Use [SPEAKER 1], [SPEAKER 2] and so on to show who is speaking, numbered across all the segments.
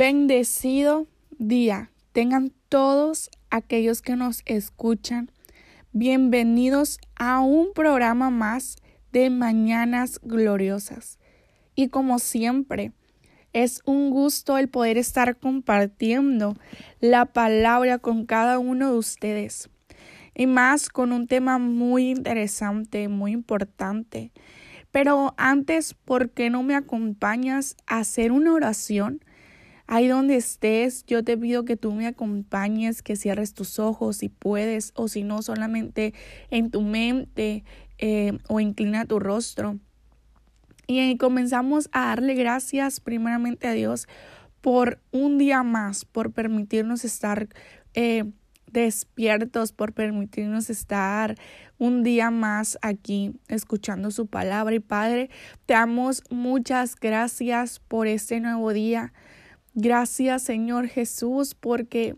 [SPEAKER 1] Bendecido día tengan todos aquellos que nos escuchan. Bienvenidos a un programa más de Mañanas Gloriosas. Y como siempre, es un gusto el poder estar compartiendo la palabra con cada uno de ustedes. Y más con un tema muy interesante, muy importante. Pero antes, ¿por qué no me acompañas a hacer una oración? Ahí donde estés, yo te pido que tú me acompañes, que cierres tus ojos si puedes, o si no, solamente en tu mente eh, o inclina tu rostro. Y comenzamos a darle gracias primeramente a Dios por un día más, por permitirnos estar eh, despiertos, por permitirnos estar un día más aquí escuchando su palabra. Y Padre, te damos muchas gracias por este nuevo día. Gracias Señor Jesús porque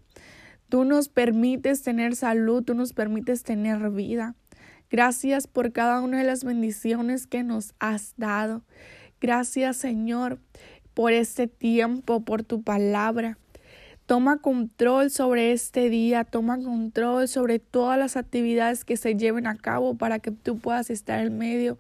[SPEAKER 1] tú nos permites tener salud, tú nos permites tener vida. Gracias por cada una de las bendiciones que nos has dado. Gracias Señor por este tiempo, por tu palabra. Toma control sobre este día, toma control sobre todas las actividades que se lleven a cabo para que tú puedas estar en medio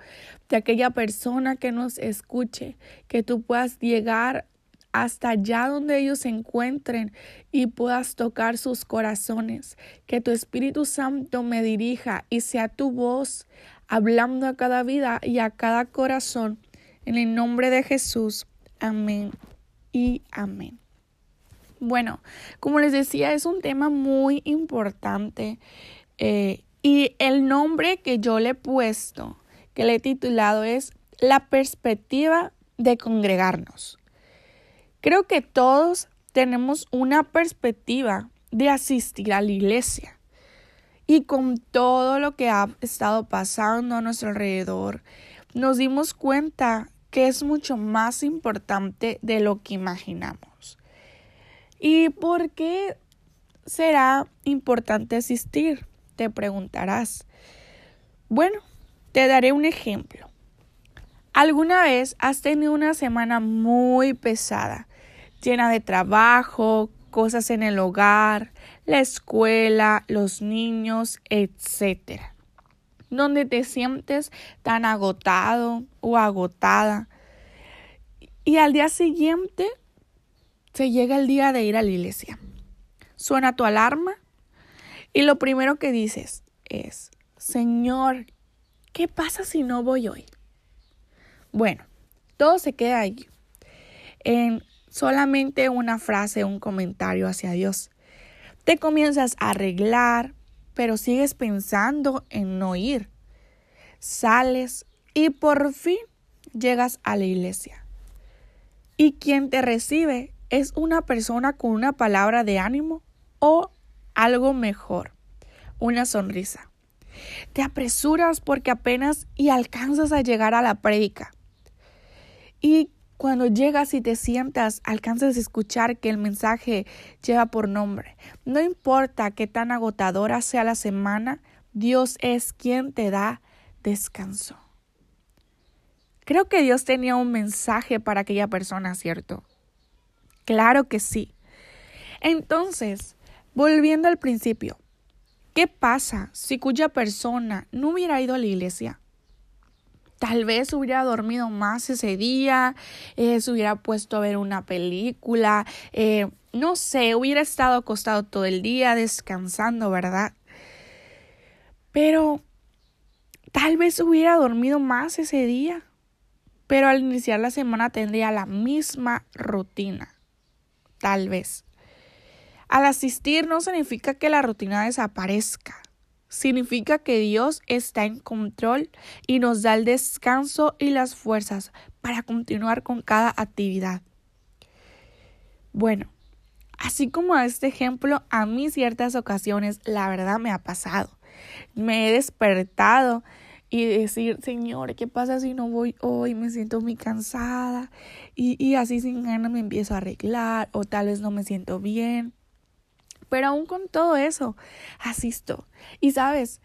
[SPEAKER 1] de aquella persona que nos escuche, que tú puedas llegar hasta allá donde ellos se encuentren y puedas tocar sus corazones. Que tu Espíritu Santo me dirija y sea tu voz hablando a cada vida y a cada corazón. En el nombre de Jesús. Amén y amén. Bueno, como les decía, es un tema muy importante eh, y el nombre que yo le he puesto, que le he titulado es La perspectiva de congregarnos. Creo que todos tenemos una perspectiva de asistir a la iglesia. Y con todo lo que ha estado pasando a nuestro alrededor, nos dimos cuenta que es mucho más importante de lo que imaginamos. ¿Y por qué será importante asistir? Te preguntarás. Bueno, te daré un ejemplo. ¿Alguna vez has tenido una semana muy pesada llena de trabajo, cosas en el hogar, la escuela, los niños, etc. Donde te sientes tan agotado o agotada. Y al día siguiente se llega el día de ir a la iglesia. Suena tu alarma y lo primero que dices es, Señor, ¿qué pasa si no voy hoy? Bueno, todo se queda ahí. En solamente una frase, un comentario hacia Dios. Te comienzas a arreglar, pero sigues pensando en no ir. Sales y por fin llegas a la iglesia. Y quien te recibe es una persona con una palabra de ánimo o algo mejor, una sonrisa. Te apresuras porque apenas y alcanzas a llegar a la prédica. Y cuando llegas y te sientas, alcanzas a escuchar que el mensaje lleva por nombre. No importa qué tan agotadora sea la semana, Dios es quien te da descanso. Creo que Dios tenía un mensaje para aquella persona, ¿cierto? Claro que sí. Entonces, volviendo al principio, ¿qué pasa si cuya persona no hubiera ido a la iglesia? Tal vez hubiera dormido más ese día, eh, se hubiera puesto a ver una película, eh, no sé, hubiera estado acostado todo el día descansando, ¿verdad? Pero tal vez hubiera dormido más ese día, pero al iniciar la semana tendría la misma rutina, tal vez. Al asistir no significa que la rutina desaparezca significa que Dios está en control y nos da el descanso y las fuerzas para continuar con cada actividad. Bueno, así como a este ejemplo, a mí ciertas ocasiones la verdad me ha pasado. Me he despertado y decir, Señor, ¿qué pasa si no voy hoy? Me siento muy cansada y, y así sin ganas me empiezo a arreglar o tal vez no me siento bien. Pero aún con todo eso, asisto. Y sabes,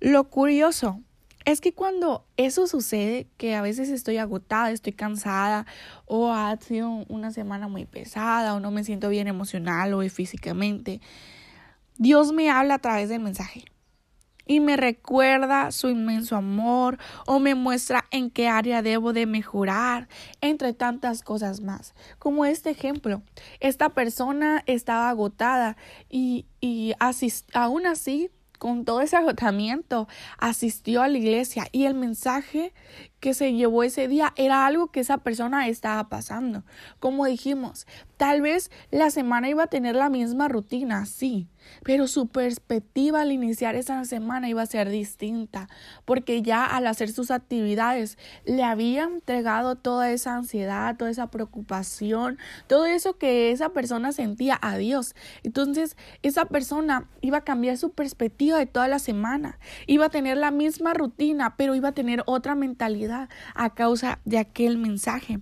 [SPEAKER 1] lo curioso Es que cuando eso sucede, que a veces estoy agotada, estoy cansada, o ha sido una semana muy pesada, o no me siento bien emocional o físicamente, Dios me habla a través del mensaje y me recuerda su inmenso amor o me muestra en qué área debo de mejorar, entre tantas cosas más. Como este ejemplo, esta persona estaba agotada y, y aún así con todo ese agotamiento, asistió a la iglesia y el mensaje que se llevó ese día era algo que esa persona estaba pasando. Como dijimos, tal vez la semana iba a tener la misma rutina, sí, pero su perspectiva al iniciar esa semana iba a ser distinta, porque ya al hacer sus actividades le había entregado toda esa ansiedad, toda esa preocupación, todo eso que esa persona sentía a Dios. Entonces, esa persona iba a cambiar su perspectiva de toda la semana, iba a tener la misma rutina, pero iba a tener otra mentalidad a causa de aquel mensaje.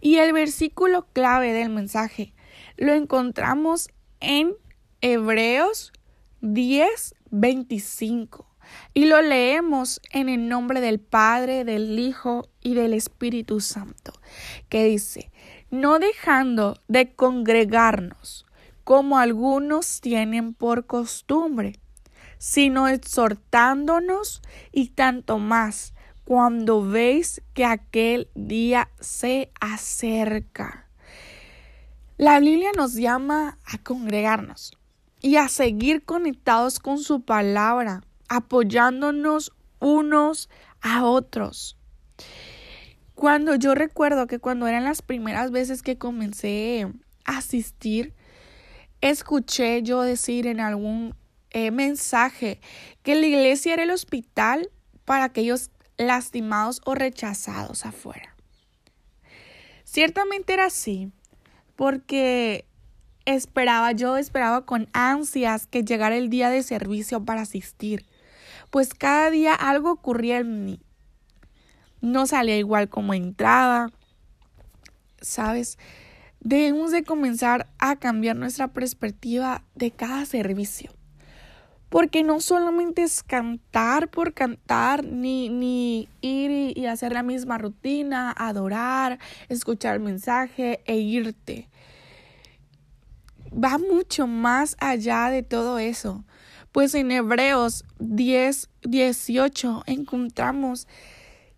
[SPEAKER 1] Y el versículo clave del mensaje lo encontramos en Hebreos 10, 25. Y lo leemos en el nombre del Padre, del Hijo y del Espíritu Santo, que dice, no dejando de congregarnos, como algunos tienen por costumbre, sino exhortándonos y tanto más cuando veis que aquel día se acerca. La Biblia nos llama a congregarnos y a seguir conectados con su palabra, apoyándonos unos a otros. Cuando yo recuerdo que cuando eran las primeras veces que comencé a asistir, escuché yo decir en algún eh, mensaje que la iglesia era el hospital para aquellos lastimados o rechazados afuera. Ciertamente era así, porque esperaba, yo esperaba con ansias que llegara el día de servicio para asistir, pues cada día algo ocurría en mí. No salía igual como entraba, ¿sabes? Debemos de comenzar a cambiar nuestra perspectiva de cada servicio porque no solamente es cantar por cantar, ni, ni ir y, hacer la misma rutina, adorar, escuchar el mensaje e irte. Va mucho más allá de todo eso. Pues en Hebreos 10, 18 encontramos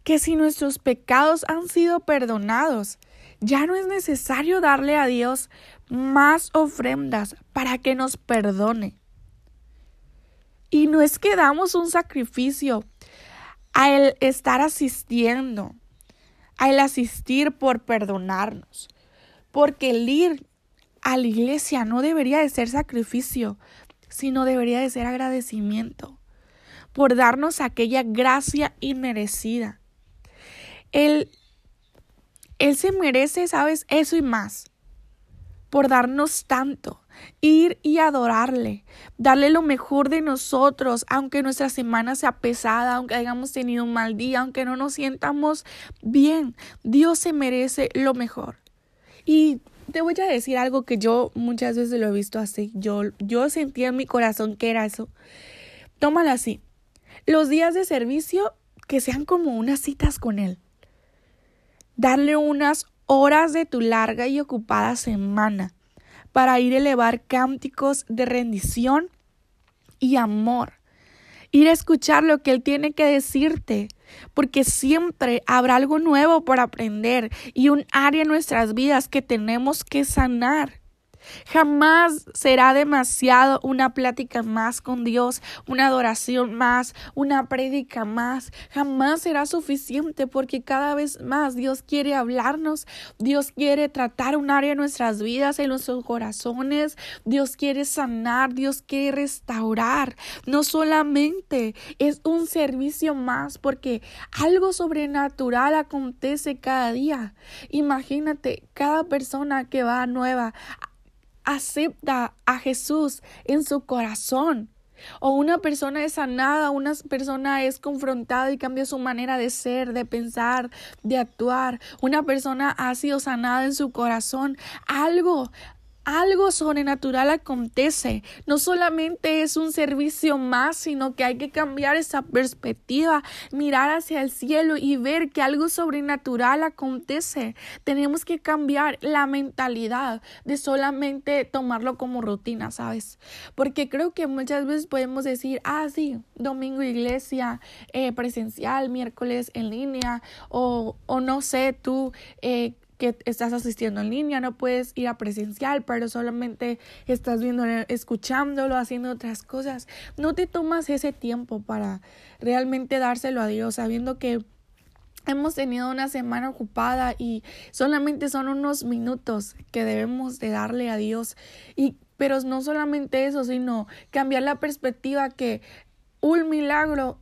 [SPEAKER 1] que si nuestros pecados han sido perdonados, ya no es necesario darle a Dios más ofrendas para que nos perdone. Y no es que damos un sacrificio al estar asistiendo, al asistir por perdonarnos, porque el ir a la iglesia no debería de ser sacrificio, sino debería de ser agradecimiento por darnos aquella gracia inmerecida. Él, él se merece, sabes, eso y más, por darnos tanto ir y adorarle, darle lo mejor de nosotros, aunque nuestra semana sea pesada, aunque hayamos tenido un mal día, aunque no nos sientamos bien. Dios se merece lo mejor. Y te voy a decir algo que yo muchas veces lo he visto así. Yo, yo sentía en mi corazón que era eso. Tómalo así. Los días de servicio que sean como unas citas con Él. Darle unas horas de tu larga y ocupada semana para ir a elevar cánticos de rendición y amor. Ir a escuchar lo que Él tiene que decirte, porque siempre habrá algo nuevo por aprender y un área en nuestras vidas que tenemos que sanar. Jamás será demasiado una plática más con Dios, una adoración más, una prédica más. Jamás será suficiente porque cada vez más Dios quiere hablarnos, Dios quiere tratar un área en nuestras vidas, en nuestros corazones, Dios quiere sanar, Dios quiere restaurar. No solamente es un servicio más porque algo sobrenatural acontece cada día. Imagínate cada persona que va nueva acepta a Jesús en su corazón. O una persona es sanada, una persona es confrontada y cambia su manera de ser, de pensar, de actuar. Una persona ha sido sanada en su corazón. Algo algo sobrenatural acontece. No solamente es un servicio más, sino que hay que cambiar esa perspectiva, mirar hacia el cielo y ver que algo sobrenatural acontece. Tenemos que cambiar la mentalidad de solamente tomarlo como rutina, ¿sabes? Porque creo que muchas veces podemos decir, ah, sí, domingo iglesia eh, presencial, miércoles en línea, o, o no sé, tú eh, que estás asistiendo en línea, no puedes ir a presencial, pero solamente estás viendo, escuchándolo, haciendo otras cosas. No te tomas ese tiempo para realmente dárselo a Dios, sabiendo que hemos tenido una semana ocupada y solamente son unos minutos que debemos de darle a Dios. Y pero no solamente eso, sino cambiar la perspectiva que un milagro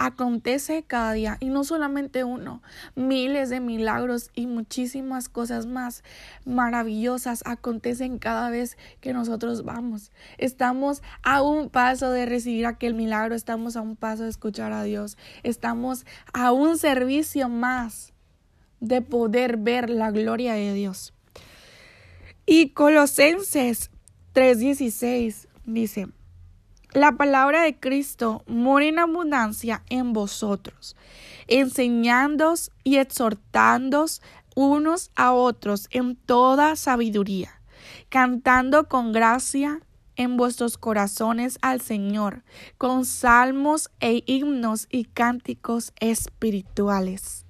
[SPEAKER 1] acontece cada día y no solamente uno, miles de milagros y muchísimas cosas más maravillosas acontecen cada vez que nosotros vamos. Estamos a un paso de recibir aquel milagro, estamos a un paso de escuchar a Dios, estamos a un servicio más de poder ver la gloria de Dios. Y Colosenses 3:16 dice, la palabra de Cristo mora en abundancia en vosotros, enseñándoos y exhortándoos unos a otros en toda sabiduría, cantando con gracia en vuestros corazones al Señor, con salmos e himnos y cánticos espirituales.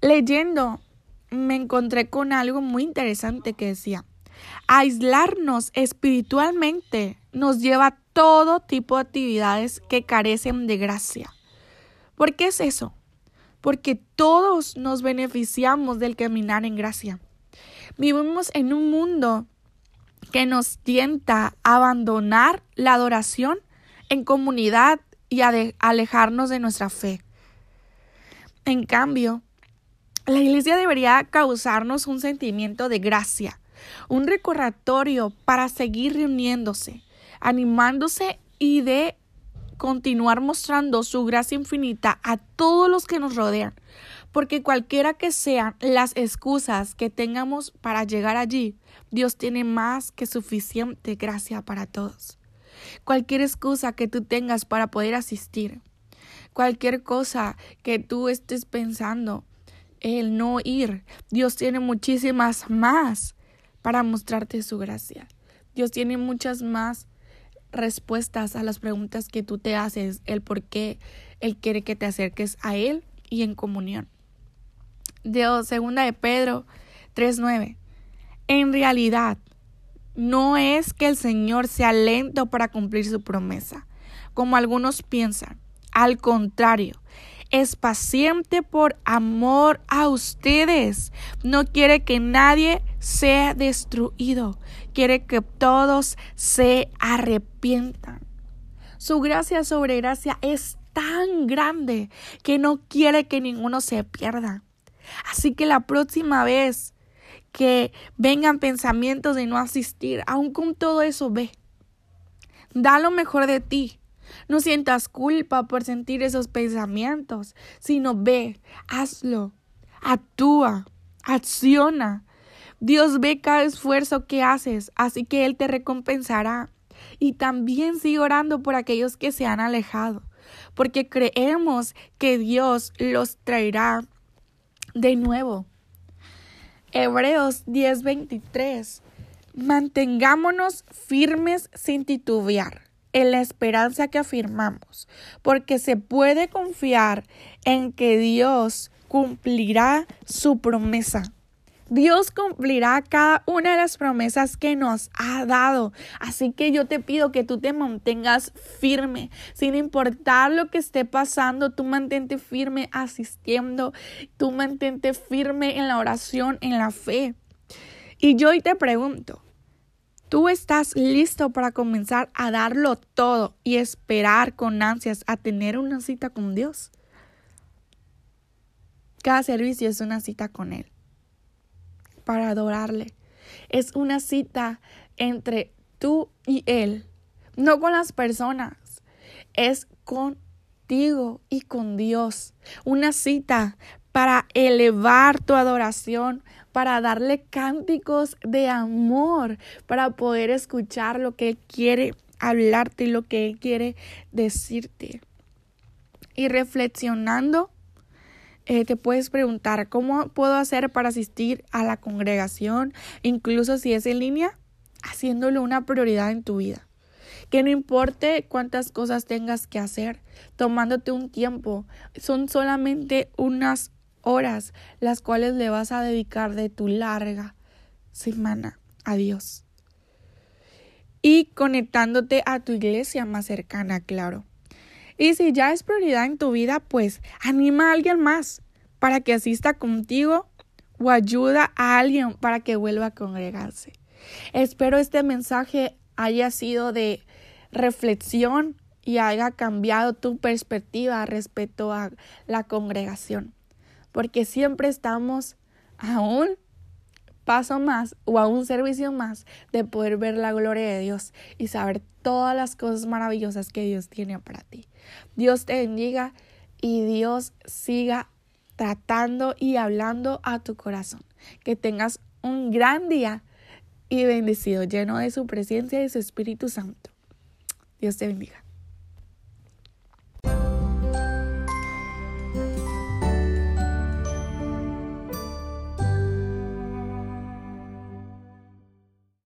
[SPEAKER 1] Leyendo, me encontré con algo muy interesante que decía, aislarnos espiritualmente nos lleva todo tipo de actividades que carecen de gracia. ¿Por qué es eso? Porque todos nos beneficiamos del caminar en gracia. Vivimos en un mundo que nos tienta a abandonar la adoración en comunidad y a alejarnos de nuestra fe. En cambio, la iglesia debería causarnos un sentimiento de gracia, un recordatorio para seguir reuniéndose, animándose y de continuar mostrando su gracia infinita a todos los que nos rodean, porque cualquiera que sean las excusas que tengamos para llegar allí, Dios tiene más que suficiente gracia para todos. Cualquier excusa que tú tengas para poder asistir, cualquier cosa que tú estés pensando, el no ir, Dios tiene muchísimas más para mostrarte su gracia. Dios tiene muchas más respuestas a las preguntas que tú te haces, el por qué Él quiere que te acerques a Él y en comunión. Dios, segunda de Pedro 3.9. En realidad, no es que el Señor sea lento para cumplir su promesa, como algunos piensan. Al contrario, es paciente por amor a ustedes. No quiere que nadie sea destruido. Quiere que todos se arrepientan. Su gracia sobre gracia es tan grande que no quiere que ninguno se pierda. Así que la próxima vez que vengan pensamientos de no asistir, aun con todo eso, ve. Da lo mejor de ti. No sientas culpa por sentir esos pensamientos, sino ve, hazlo, actúa, acciona. Dios ve cada esfuerzo que haces, así que Él te recompensará. Y también sigue orando por aquellos que se han alejado, porque creemos que Dios los traerá de nuevo. Hebreos 10:23. Mantengámonos firmes sin titubear en la esperanza que afirmamos, porque se puede confiar en que Dios cumplirá su promesa. Dios cumplirá cada una de las promesas que nos ha dado. Así que yo te pido que tú te mantengas firme, sin importar lo que esté pasando, tú mantente firme asistiendo, tú mantente firme en la oración, en la fe. Y yo hoy te pregunto, Tú estás listo para comenzar a darlo todo y esperar con ansias a tener una cita con Dios. Cada servicio es una cita con Él, para adorarle. Es una cita entre tú y Él, no con las personas, es contigo y con Dios. Una cita para elevar tu adoración, para darle cánticos de amor, para poder escuchar lo que Él quiere hablarte y lo que Él quiere decirte. Y reflexionando, eh, te puedes preguntar, ¿cómo puedo hacer para asistir a la congregación, incluso si es en línea? Haciéndolo una prioridad en tu vida. Que no importe cuántas cosas tengas que hacer, tomándote un tiempo, son solamente unas horas las cuales le vas a dedicar de tu larga semana a Dios. Y conectándote a tu iglesia más cercana, claro. Y si ya es prioridad en tu vida, pues anima a alguien más para que asista contigo o ayuda a alguien para que vuelva a congregarse. Espero este mensaje haya sido de reflexión y haya cambiado tu perspectiva respecto a la congregación. Porque siempre estamos a un paso más o a un servicio más de poder ver la gloria de Dios y saber todas las cosas maravillosas que Dios tiene para ti. Dios te bendiga y Dios siga tratando y hablando a tu corazón. Que tengas un gran día y bendecido, lleno de su presencia y su Espíritu Santo. Dios te bendiga.